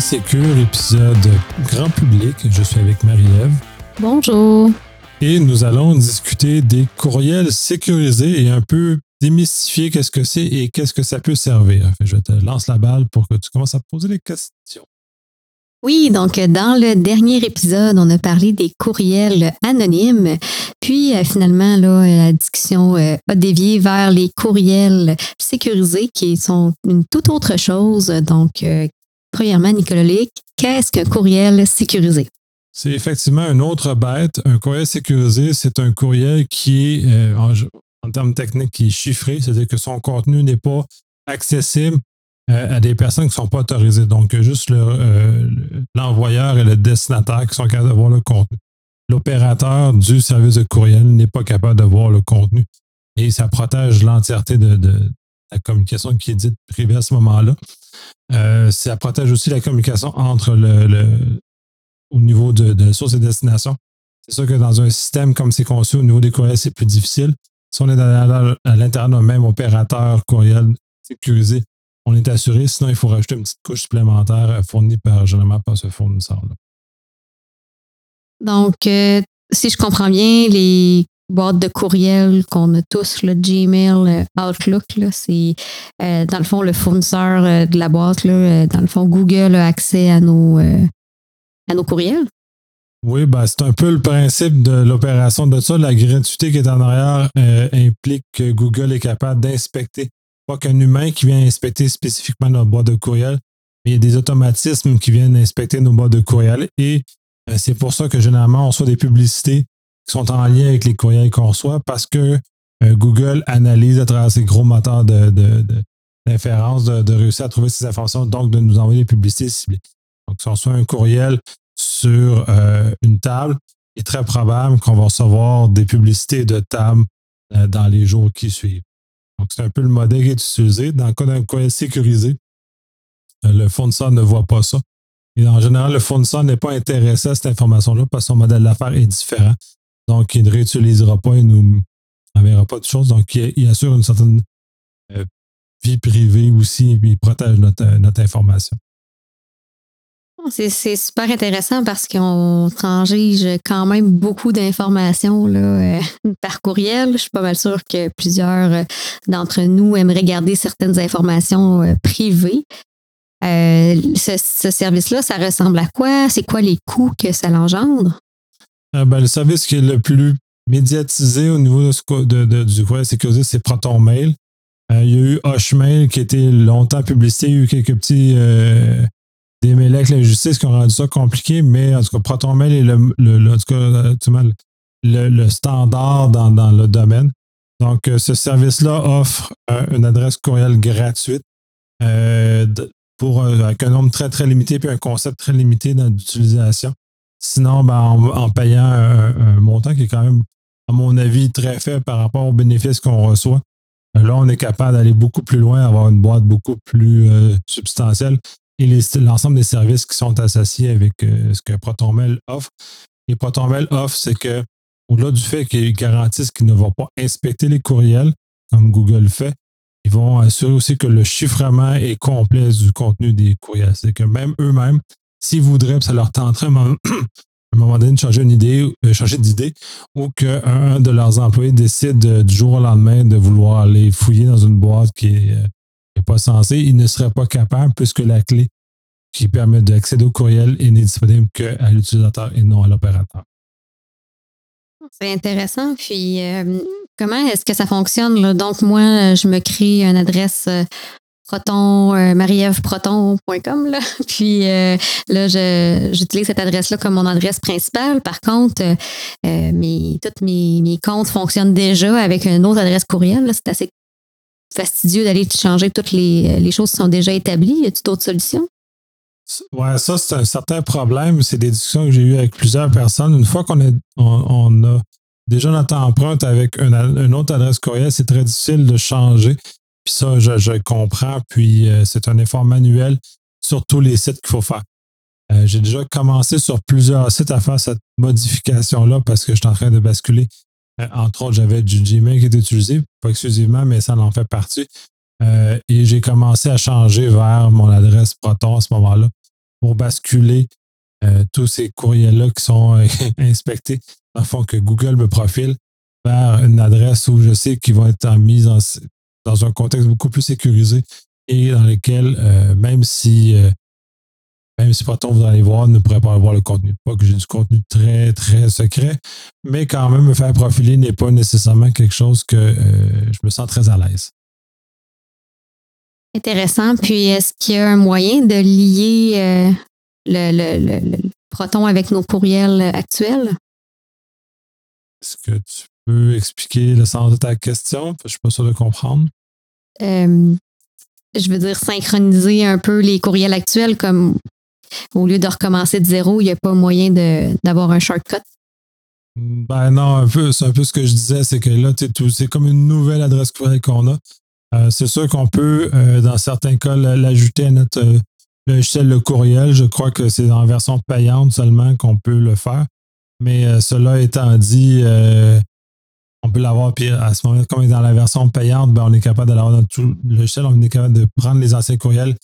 au Polysécure, épisode grand public. Je suis avec Marie-Ève. Bonjour. Et nous allons discuter des courriels sécurisés et un peu démystifier qu'est-ce que c'est et qu'est-ce que ça peut servir. Je te lance la balle pour que tu commences à poser des questions. Oui, donc dans le dernier épisode, on a parlé des courriels anonymes, puis euh, finalement, là, la discussion euh, a dévié vers les courriels sécurisés qui sont une toute autre chose. Donc, euh, premièrement, Nicolas Lick, qu'est-ce qu'un courriel sécurisé? C'est effectivement une autre bête. Un courriel sécurisé, c'est un courriel qui en, en, termes techniques, qui est chiffré, c'est-à-dire que son contenu n'est pas accessible euh, à des personnes qui ne sont pas autorisées. Donc, juste euh, l'envoyeur et le destinataire qui sont capables de voir le contenu. L'opérateur du service de courriel n'est pas capable de voir le contenu. Et ça protège l'entièreté de, la communication qui est dite privée à ce moment-là. Euh, ça protège aussi la communication entre le, au niveau de, de source et destination. C'est sûr que dans un système comme c'est conçu au niveau des courriels, c'est plus difficile. Si on est à l'intérieur d'un même opérateur courriel sécurisé, on est assuré. Sinon, il faut rajouter une petite couche supplémentaire euh, fournie par, généralement par ce fournisseur-là. Donc, euh, si je comprends bien, les boîtes de courriel qu'on a tous, le Gmail, Outlook, c'est dans le fond le fournisseur de la boîte. dans le fond, Google a accès à nos, à nos courriels. Oui, ben, c'est un peu le principe de l'opération de ça. La gratuité qui est en arrière euh, implique que Google est capable d'inspecter pas qu'un humain qui vient inspecter spécifiquement notre boîte de courriel, mais il y a des automatismes qui viennent inspecter nos boîtes de courriel. Et euh, c'est pour ça que généralement, on reçoit des publicités sont en lien avec les courriels qu'on reçoit parce que euh, Google analyse à travers ses gros moteurs d'inférence de, de, réussir à trouver ces informations, donc de nous envoyer des publicités ciblées. Donc, si on reçoit un courriel sur euh, une table, il est très probable qu'on va recevoir des publicités de table dans les jours qui suivent. Donc, c'est un peu le modèle qui est utilisé. Dans le cas d'un courriel sécurisé, euh, le fournisseur ne voit pas ça. Et en général, le fournisseur n'est pas intéressé à cette information-là parce que son modèle d'affaires est différent. Donc, il ne réutilisera pas, il nous pas de choses. Donc, il, assure une certaine euh, vie privée aussi, et il protège notre, notre information. C'est super intéressant parce qu'on transige quand même beaucoup d'informations euh, par courriel. Je suis pas mal sûre que plusieurs euh, d'entre nous aimeraient garder certaines informations privées. ce, service-là, ça ressemble à quoi? C'est quoi les coûts que ça l'engendre? Ben, le service qui est le plus médiatisé au niveau de, du courriel sécurisé, c'est ProtonMail. il y a eu Hushmail qui était longtemps publicité. Il y a eu quelques petits des mêlés avec la justice qui ont rendu ça compliqué, mais en tout cas, ProtonMail est le, le, en tout cas, le, le standard dans, dans, le domaine. Donc, euh, ce service-là offre euh, une adresse courriel gratuite euh, pour, avec un nombre très, très limité puis un concept très limité d'utilisation. Sinon, ben, en, payant un, montant qui est quand même, à mon avis, très faible par rapport aux bénéfices qu'on reçoit, là, on est capable d'aller beaucoup plus loin, avoir une boîte beaucoup plus substantielle et l'ensemble des services qui sont associés avec euh, ce que ProtonMail offre. Et ProtonMail offre, c'est que, au-delà du fait qu'ils garantissent qu'ils ne vont pas inspecter les courriels, comme Google fait, ils vont assurer aussi que le chiffrement est complet du contenu des courriels. C'est que même eux-mêmes, s'ils voudraient, ça leur tenterait à un moment donné de changer une idée, euh, changer d'idée, ou qu'un de leurs employés décide euh, du jour au lendemain de vouloir aller fouiller dans une boîte qui est pas censé, il ne serait pas capable puisque la clé qui permet d'accéder au courriel n'est disponible qu'à l'utilisateur et non à l'opérateur. C'est intéressant. Puis, euh, comment est-ce que ça fonctionne? Donc, moi, je me crée une adresse euh, proton, euh, proton.com. Puis là, j'utilise cette adresse-là comme mon adresse principale. Par contre, mes, tous mes, mes, comptes fonctionnent déjà avec une autre adresse courriel. C'est assez fastidieux d'aller changer toutes les, choses qui sont déjà établies. Y a-t-il d'autres solutions? Ouais, ça, c'est un certain problème. C'est des discussions que j'ai eues avec plusieurs personnes. Une fois qu'on on, a déjà notre empreinte avec une, autre adresse courriel, c'est très difficile de changer. Ça, je, comprends. Puis euh, c'est un effort manuel sur tous les sites qu'il faut faire. Euh, j'ai déjà commencé sur plusieurs sites à faire cette modification-là parce que je suis en train de basculer euh, entre autres, j'avais du Gmail qui était utilisé, pas exclusivement, mais ça en fait partie. Et j'ai commencé à changer vers mon adresse Proton à ce moment-là. pour basculer tous ces courriels-là qui sont inspectés, dans le fond, que Google me profile vers une adresse où je sais qu'ils vont être mis dans un contexte beaucoup plus sécurisé et dans lequel, même si même si Proton voudrait aller voir, ne pourrait pas avoir le contenu. Pas que j'ai du contenu très, très secret, mais quand même, me faire profiler n'est pas nécessairement quelque chose que euh, je me sens très à l'aise. Intéressant. Puis, est-ce qu'il y a un moyen de lier euh, le, Proton avec nos courriels actuels? Est-ce que tu peux expliquer le sens de ta question? Je ne suis pas sûr de comprendre. Euh, je veux dire, synchroniser un peu les courriels actuels comme au lieu de recommencer de zéro, il n'y a pas moyen d'avoir un shortcut? Ben non, c'est un peu ce que je disais, c'est que là, c'est comme une nouvelle adresse courriel qu'on a. Euh, c'est sûr qu'on peut, euh, dans certains cas, l'ajouter à notre euh, logiciel le courriel. Je crois que c'est en version payante seulement qu'on peut le faire. Mais cela étant dit, on peut l'avoir, puis à ce moment-là, comme on est dans la version payante, ben, on est capable d'avoir notre logiciel, on est capable de prendre les anciens courriels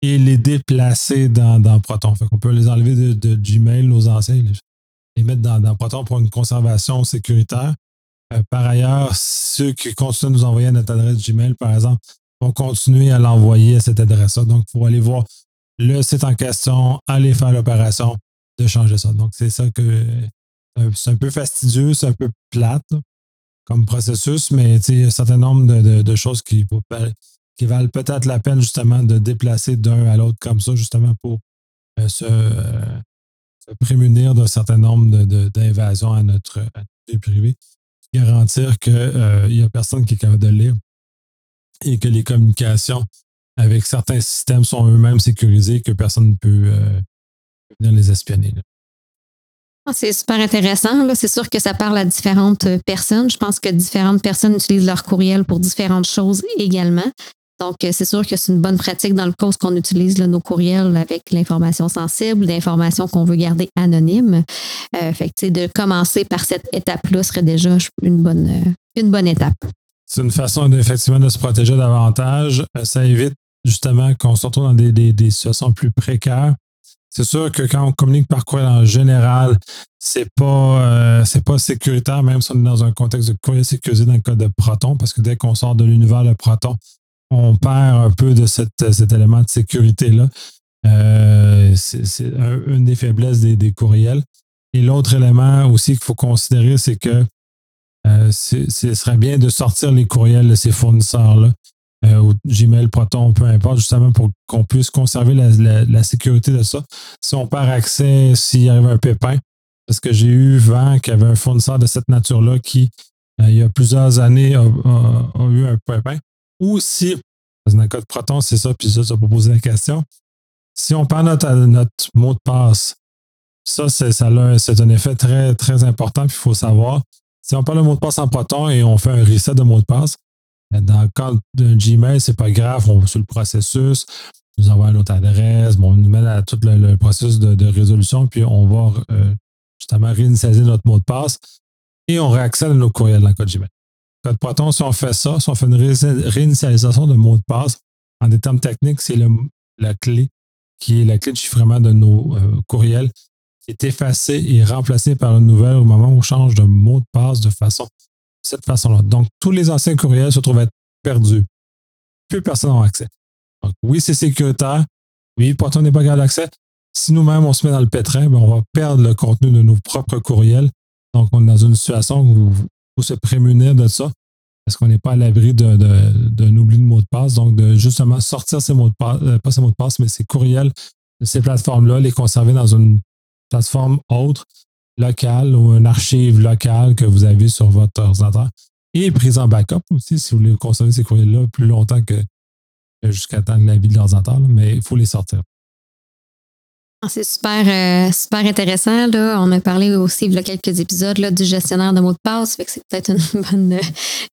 et les déplacer dans, dans Proton. Fait qu'on peut les enlever de, Gmail, nos anciens, les, mettre dans, Proton pour une conservation sécuritaire. Euh, par ailleurs, ceux qui continuent de nous envoyer à notre adresse Gmail, par exemple, vont continuer à l'envoyer à cette adresse-là. Donc, il faut aller voir le site en question, aller faire l'opération de changer ça. Donc, c'est ça que euh, c'est un peu fastidieux, c'est un peu plate comme processus, mais il y a un certain nombre de, de choses qui, valent peut-être la peine justement de déplacer d'un à l'autre comme ça, justement pour euh, euh, se, prémunir d'un certain nombre d'invasions à notre, vie privée, garantir qu'il euh, n'y a personne qui est capable de lire et que les communications avec certains systèmes sont eux-mêmes sécurisés, que personne ne peut venir les espionner. C'est super intéressant. C'est sûr que ça parle à différentes personnes. Je pense que différentes personnes utilisent leur courriel pour différentes choses également. Donc, euh, c'est sûr que c'est une bonne pratique dans le cas qu'on utilise nos courriels avec l'information sensible, l'information qu'on veut garder anonyme. Euh, de commencer par cette étape-là serait déjà une bonne, euh, une bonne étape. C'est une façon effectivement de se protéger davantage. Ça évite justement qu'on se retrouve dans des, situations plus précaires. C'est sûr que quand on communique par courriel en général, c'est pas pas sécuritaire, même si on est dans un contexte de courriel sécurisé dans le cas de Proton, parce que dès qu'on sort de l'univers de Proton, on perd un peu de cet élément de sécurité-là. Euh, c'est une des faiblesses des, courriels. Et l'autre élément aussi qu'il faut considérer, c'est que euh, ce serait bien de sortir les courriels de ces fournisseurs-là, euh, ou Gmail, Proton, peu importe, justement pour qu'on puisse conserver la, sécurité de ça. Si on perd accès, s'il arrive un pépin, parce que j'ai eu vent qu'il y avait un fournisseur de cette nature-là qui, il y a plusieurs années, a eu un pépin. Ou si, dans un cas de Proton, c'est ça, puis ça, ça poser la question. Si on perd notre, mot de passe, ça, c'est, un effet très, très important, puis il faut savoir. Si on perd le mot de passe en Proton et on fait un reset de mot de passe, dans le cas d'un Gmail, c'est pas grave, on va sur le processus, nous envoie une autre adresse, bon, on nous met à tout le, processus de, résolution, puis on va euh, justement réinitialiser notre mot de passe et on réaccède à nos courriels dans le cas de Gmail. Code Proton, si on fait ça, si on fait une réinitialisation de mot de passe, en des termes techniques, c'est la clé qui est la clé de chiffrement de nos euh, courriels qui est effacée et remplacée par une nouvelle au moment où on change de mot de passe de façon cette façon-là. Donc, tous les anciens courriels se trouvent être perdus. Plus personne n'a accès. Donc, oui, c'est sécuritaire. Oui, Proton n'est pas capable d'accès. Si nous-mêmes, on se met dans le pétrin, ben, on va perdre le contenu de nos propres courriels. Donc, on est dans une situation où faut se prémunir de ça parce qu'on n'est pas à l'abri d'un oubli de mot de passe. Donc, de justement sortir ces mots de passe, euh, pas ces mots de passe, mais ces courriels de ces plateformes-là, les conserver dans une plateforme autre, locale ou une archive locale que vous avez sur votre ordinateur. Et prise en backup aussi, si vous voulez conserver ces courriels-là plus longtemps que jusqu'à temps de la vie de l'ordinateur, mais il faut les sortir. Ah, c'est super, euh, super intéressant. Là. On a parlé aussi il y a quelques épisodes là, du gestionnaire de mots de passe. Fait que c'est peut-être une bonne,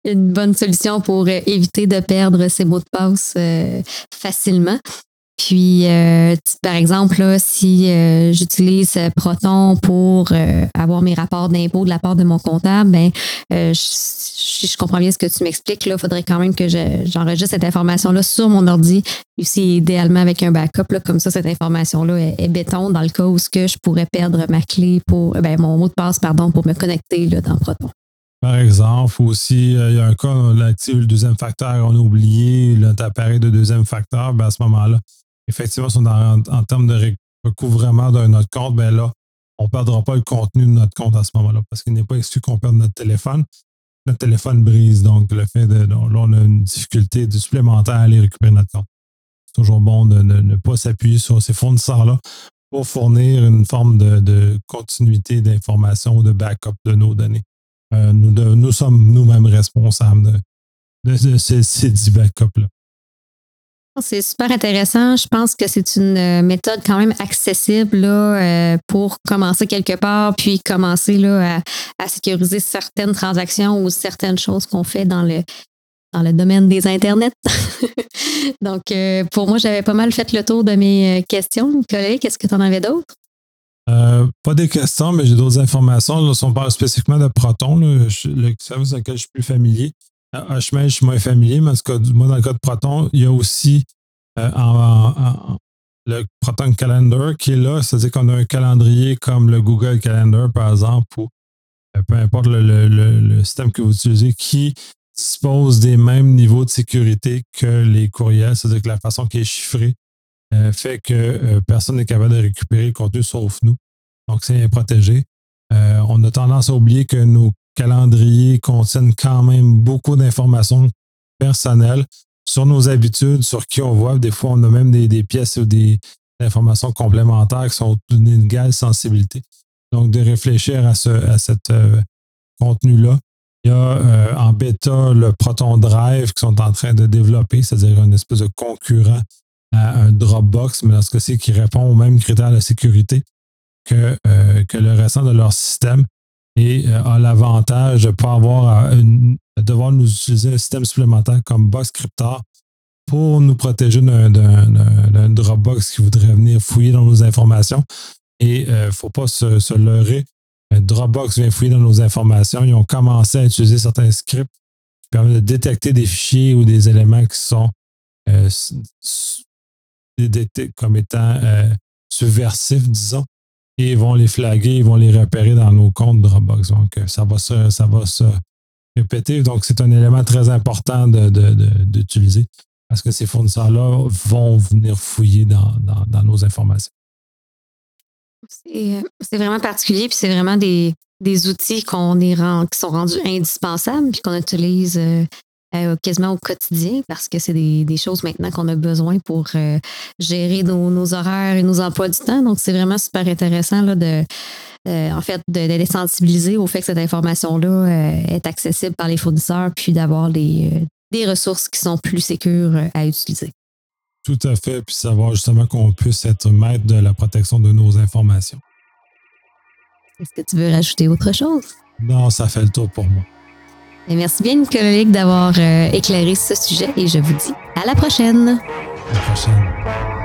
une bonne solution pour euh, éviter de perdre ces mots de passe euh, facilement. Puis, euh, par exemple, si euh, j'utilise Proton pour avoir mes rapports d'impôt de la part de mon comptable, ben, si je comprends bien ce que tu m'expliques, il faudrait quand même que j'enregistre cette information-là sur mon ordi, aussi idéalement avec un backup. Là, comme ça, cette information-là est, béton dans le cas où que je pourrais perdre ma clé pour ben, mon mot de passe pardon, pour me connecter dans Proton. Par exemple, aussi, il y a un cas, on a activé le deuxième facteur, on a oublié notre appareil de deuxième facteur, ben à ce moment-là, effectivement, si on en, termes de recouvrement d'un autre compte, ben là, on ne perdra pas le contenu de notre compte à ce moment-là, parce qu'il n'est pas exclu qu'on perde notre téléphone. Notre téléphone brise, donc le fait de. Là, on a une difficulté supplémentaire à aller récupérer notre compte. C'est toujours bon de ne, pas s'appuyer sur ces fournisseurs-là pour fournir une forme de, de continuité d'information, de backup de nos données. Euh, nous, sommes nous-mêmes responsables de, ces, ces 10 backups-là. C'est super intéressant. Je pense que c'est une euh, méthode quand même accessible là, euh, pour commencer quelque part, puis commencer là, à, sécuriser certaines transactions ou certaines choses qu'on fait dans le, dans le domaine des Internets. Donc, pour moi, j'avais pas mal fait le tour de mes questions. Collègue, est-ce que tu en avais d'autres? Euh, pas des questions, mais j'ai d'autres informations. Là, on parle spécifiquement de Proton, le service avec lequel je suis plus familier. À Hmail, je suis moins familier, mais moi, dans le cas de Proton, il y a aussi euh, le Proton Calendar qui est là. C'est-à-dire qu'on a un calendrier comme le Google Calendar, par exemple, ou euh, peu importe le, système que vous utilisez, qui dispose des mêmes niveaux de sécurité que les courriels, c'est-à-dire que la façon qui est chiffrée euh, fait que personne n'est capable de récupérer le contenu sauf nous. Donc, c'est protégé. On a tendance à oublier que nos calendriers contiennent quand même beaucoup d'informations personnelles sur nos habitudes, sur qui on voit. Des fois, on a même des, pièces ou des informations complémentaires qui sont d'une égale sensibilité. Donc, de réfléchir à ce à cet contenu-là. Il y a en bêta le Proton Drive qui sont en train de développer, c'est-à-dire une espèce de concurrent à un Dropbox, mais dans ce cas-ci, qui répond aux mêmes critères de sécurité que, euh, que le restant de leur système et euh, a l'avantage de pas avoir à, devoir nous utiliser un système supplémentaire comme Box Cryptor pour nous protéger d'un Dropbox qui voudrait venir fouiller dans nos informations. Et il euh, ne faut pas se, leurrer. Dropbox vient fouiller dans nos informations. Ils ont commencé à utiliser certains scripts qui permettent de détecter des fichiers ou des éléments qui sont comme étant euh, subversifs, disons, et ils vont les flaguer, ils vont les repérer dans nos comptes Dropbox. Donc, euh, ça va se, ça va répéter. Donc, c'est un élément très important d'utiliser de, parce que ces fournisseurs-là vont venir fouiller dans, nos informations. Euh, c'est vraiment particulier, puis c'est vraiment des, outils qu'on est qui sont rendus indispensables, puis qu'on utilise euh, quasiment au quotidien parce que c'est des, choses maintenant qu'on a besoin pour euh, gérer nos, horaires et nos emplois du temps. Donc, c'est vraiment super intéressant là, de, euh, en fait, de, les sensibiliser au fait que cette information-là est accessible par les fournisseurs puis d'avoir des, ressources qui sont plus sécures à utiliser. Tout à fait, puis savoir justement qu'on puisse être maître de la protection de nos informations. Est-ce que tu veux rajouter autre chose? Non, ça fait le tour pour moi merci bien, Nicolas, d'avoir euh, éclairé ce sujet et je vous dis à la prochaine. À la prochaine.